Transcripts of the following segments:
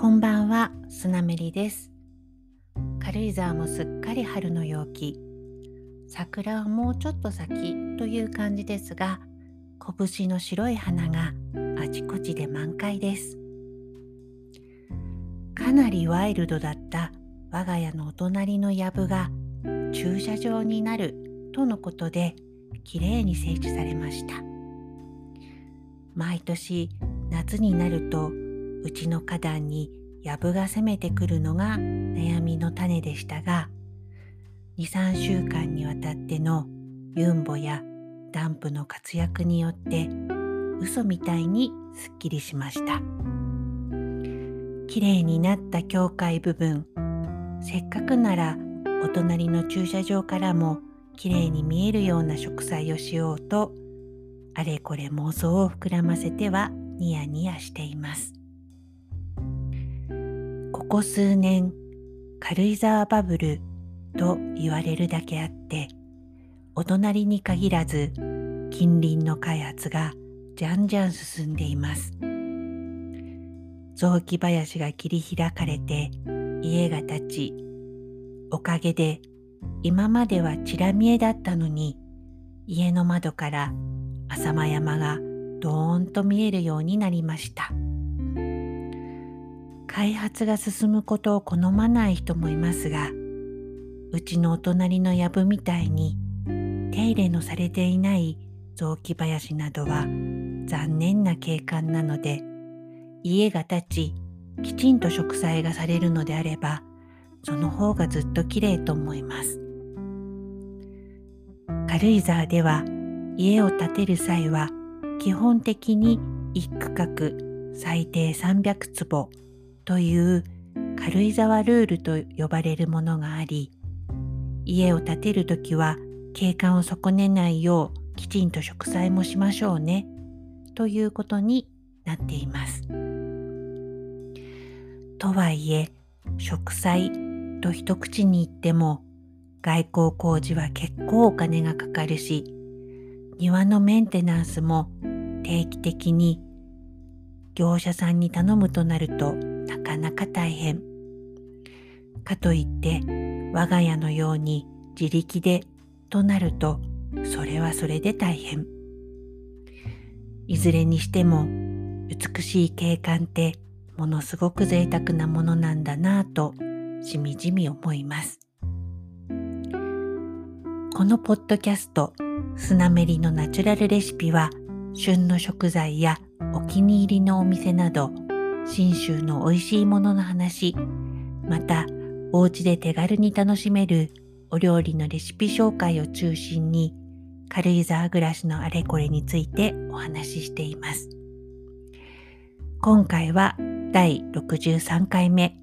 こんばんは、スナメリです。軽井沢もすっかり春の陽気。桜はもうちょっと先という感じですが、拳の白い花があちこちで満開です。かなりワイルドだった我が家のお隣の藪が駐車場になるとのことで、きれいに整地されました。毎年夏になるとうちの花壇に藪が攻めてくるのが悩みの種でしたが23週間にわたってのユンボやダンプの活躍によって嘘みたいにすっきりしました。きれいになった境界部分せっかくならお隣の駐車場からもきれいに見えるような植栽をしようとあれこれ妄想を膨らませてはニヤニヤしています。ここ数年軽井沢バブルと言われるだけあってお隣に限らず近隣の開発がじゃんじゃん進んでいます。雑木林が切り開かれて家が建ちおかげで今まではちら見えだったのに家の窓から浅間山がどーんと見えるようになりました。開発が進むことを好まない人もいますがうちのお隣の藪みたいに手入れのされていない雑木林などは残念な景観なので家が建ちきちんと植栽がされるのであればその方がずっと綺麗と思います。軽井沢では家を建てる際は基本的に一区画最低300坪。という軽井沢ルールと呼ばれるものがあり家を建てるときは景観を損ねないようきちんと植栽もしましょうねということになっています。とはいえ植栽と一口に言っても外交工事は結構お金がかかるし庭のメンテナンスも定期的に業者さんに頼むとなるとかなか大変。かといって我が家のように自力でとなるとそれはそれで大変。いずれにしても美しい景観ってものすごく贅沢なものなんだなぁとしみじみ思います。このポッドキャストスナメリのナチュラルレシピは旬の食材やお気に入りのお店など信州の美味しいものの話またお家で手軽に楽しめるお料理のレシピ紹介を中心に軽井沢暮らしのあれこれについてお話ししています。今回は第63回目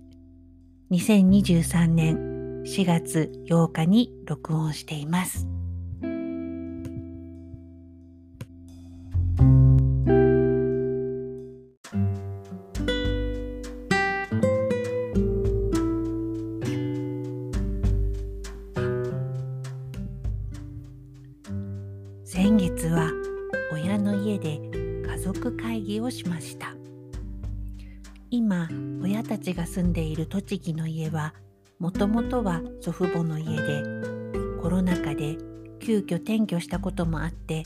2023年4月8日に録音しています。ちが住んでいる栃木の家はもともとは祖父母の家でコロナ禍で急遽転居したこともあって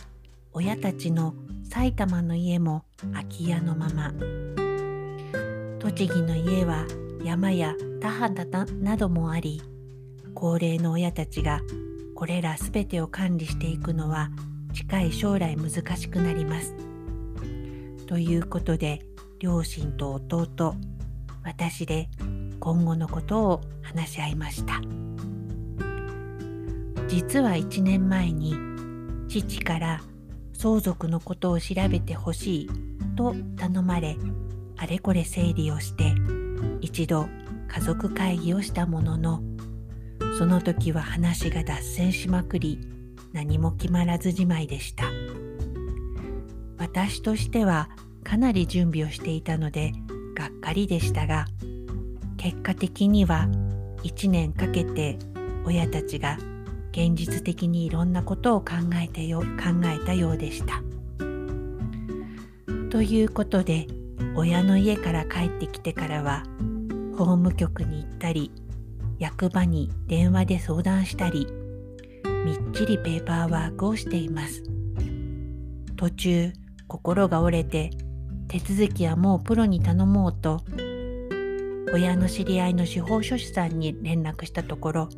親たちの埼玉の家も空き家のまま栃木の家は山や田畑などもあり高齢の親たちがこれらすべてを管理していくのは近い将来難しくなります。ということで両親と弟私で今後のことを話し合いました。実は1年前に父から相続のことを調べてほしいと頼まれあれこれ整理をして一度家族会議をしたもののその時は話が脱線しまくり何も決まらずじまいでした。私としてはかなり準備をしていたのでがっかりでしたが結果的には1年かけて親たちが現実的にいろんなことを考えてよ考えたようでした。ということで親の家から帰ってきてからは法務局に行ったり役場に電話で相談したりみっちりペーパーワークをしています途中心が折れて手続きはもうプロに頼もうと親の知り合いの司法書士さんに連絡したところ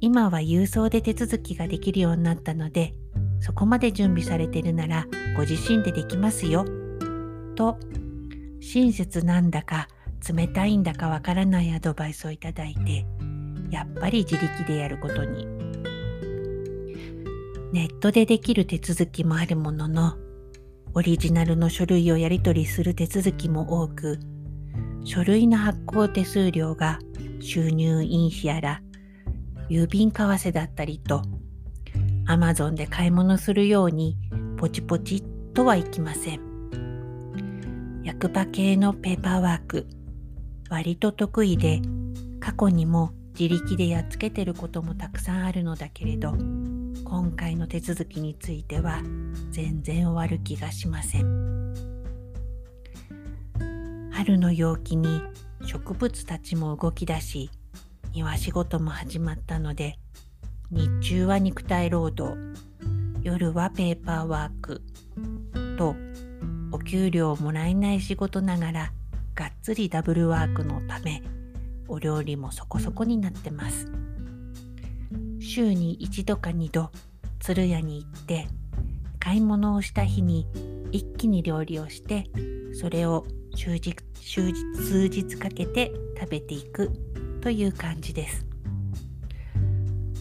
今は郵送で手続きができるようになったのでそこまで準備されてるならご自身でできますよと親切なんだか冷たいんだかわからないアドバイスをいただいてやっぱり自力でやることに。ネットでできる手続きもあるもののオリジナルの書類をやり取りする手続きも多く書類の発行手数料が収入印紙やら郵便為替だったりとアマゾンで買い物するようにポチポチとはいきません。役場系のペーパーワーク割と得意で過去にも自力でやっつけてることもたくさんあるのだけれど今回の手続きについては全然終わる気がしません。春の陽気に植物たちも動き出し庭仕事も始まったので日中は肉体労働夜はペーパーワークとお給料をもらえない仕事ながらがっつりダブルワークのためお料理もそこそこになってます。週に一度か二度鶴屋に行って買い物をした日に一気に料理をしてそれを数日数日かけて食べていくという感じです。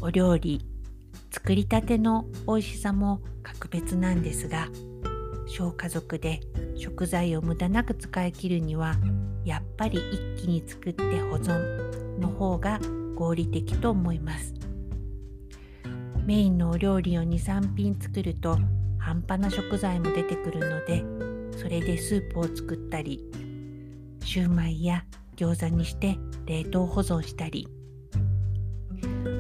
お料理作りたての美味しさも格別なんですが小家族で食材を無駄なく使い切るにはやっぱり一気に作って保存の方が合理的と思います。メインのお料理を23品作ると半端な食材も出てくるのでそれでスープを作ったりシューマイや餃子にして冷凍保存したり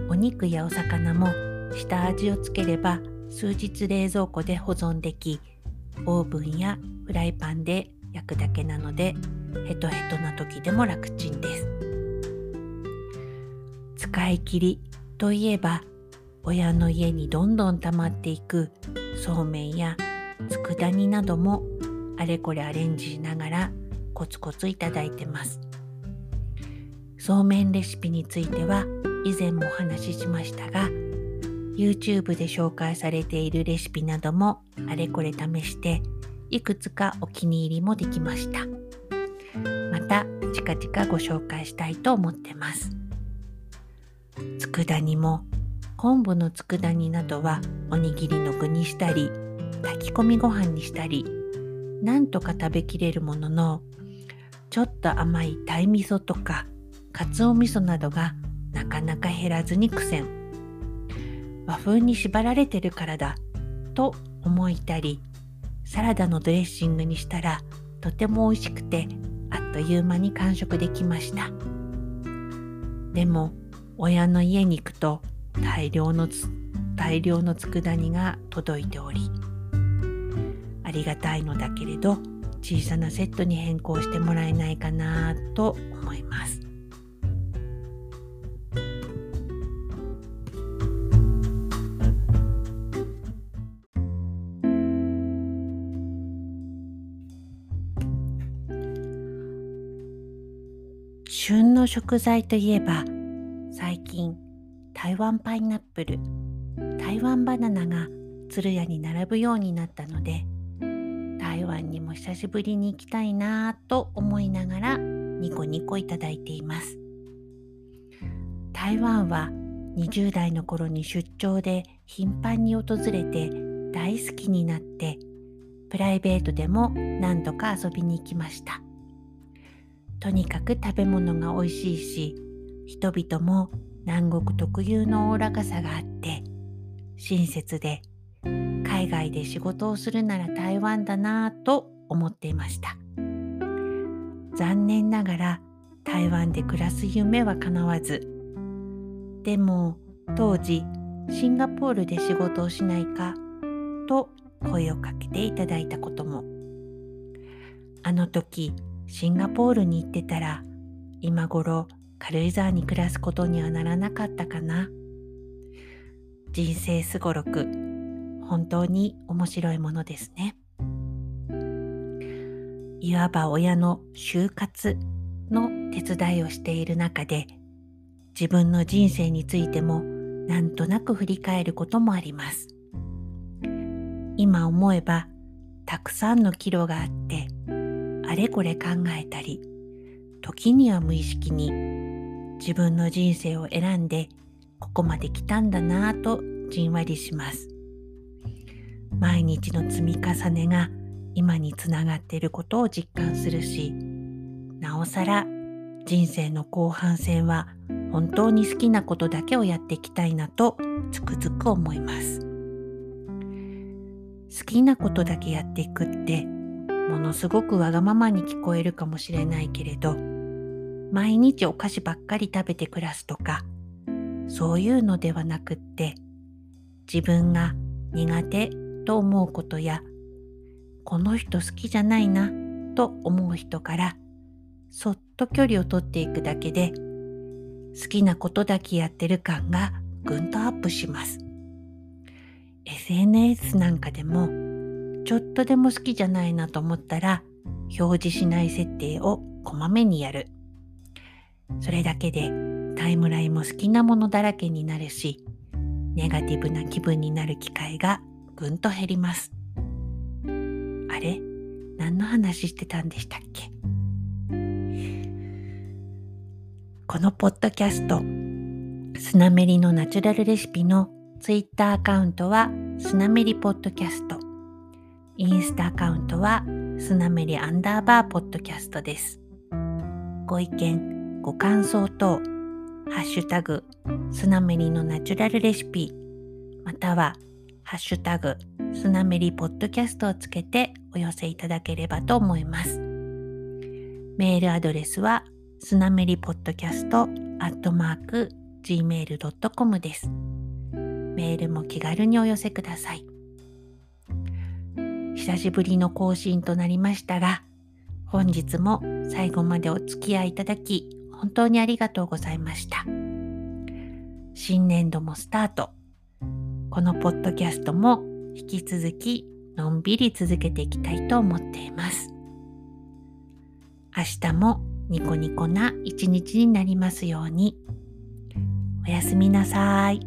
お肉やお魚も下味をつければ数日冷蔵庫で保存できオーブンやフライパンで焼くだけなのでヘトヘトな時でも楽ちんです。使い切りといえば親の家にどんどん溜まっていくそうめんや佃煮などもあれこれアレンジしながらコツコツいただいてますそうめんレシピについては以前もお話ししましたが YouTube で紹介されているレシピなどもあれこれ試していくつかお気に入りもできましたまた近々ご紹介したいと思ってます。佃煮も昆布の佃煮などはおにぎりの具にしたり炊き込みご飯にしたりなんとか食べきれるもののちょっと甘い鯛味噌とかかつお味噌などがなかなか減らずに苦戦。和風に縛られてるからだと思いたりサラダのドレッシングにしたらとても美味しくてあっという間に完食できました。でも親の家に行くと大量の大量の佃煮が届いておりありがたいのだけれど小さなセットに変更してもらえないかなと思います。旬の食材といえば最近台湾パイナップル。台湾バナナが鶴屋に並ぶようになったので台湾にも久しぶりに行きたいなぁと思いながらニコニコいただいています。台湾は20代の頃に出張で頻繁に訪れて大好きになってプライベートでも何度か遊びに行きました。とにかく食べ物が美味しいし人々も南国特有のおおらかさがあって親切で海外で仕事をするなら台湾だなぁと思っていました。残念ながら台湾で暮らす夢は叶わずでも当時シンガポールで仕事をしないかと声をかけていただいたことも。あの時シンガポールに行ってたら今頃軽井沢に暮らすことにはならなかったかな。人生すごろく本当に面白いものですね。いわば親の就活の手伝いをしている中で自分の人生についてもなんとなく振り返ることもあります。今思えばたくさんの岐路があってあれこれ考えたり時には無意識に自分の人生を選んでここまで来たんだなぁとじんわりします。毎日の積み重ねが今につながっていることを実感するしなおさら人生の後半戦は本当に好きなことだけをやっていきたいなとつくづく思います。好きなことだけやっていくってものすごくわがままに聞こえるかもしれないけれど毎日お菓子ばっかり食べて暮らすとかそういうのではなくって自分が苦手と思うことやこの人好きじゃないなと思う人からそっと距離をとっていくだけで好きなことだけやってる感がぐんとアップします。SNS なんかでもちょっとでも好きじゃないなと思ったら表示しない設定をこまめにやる。それだけでタイムラインも好きなものだらけになるしネガティブな気分になる機会がぐんと減ります。あれ？何の話してたんでしたっけ？このポッドキャストスナメリのナチュラルレシピのツイッターアカウントはスナメリポッドキャスト。インスタアカウントはスナメリアンダーバーポッドキャストです。ご意見ご感想等ハッシュタグスナメリのナチュラルレシピまたはハッシュタグスナメリポッドキャストをつけてお寄せいただければと思います。メールアドレスはスナメリポッドキャストアットマーク gmail.com です。メールも気軽にお寄せください。久しぶりの更新となりましたが、本日も最後までお付き合いいただき、本当にありがとうございました。新年度もスタート。このポッドキャストも引き続きのんびり続けていきたいと思っています。明日もニコニコな一日になりますように。おやすみなさい。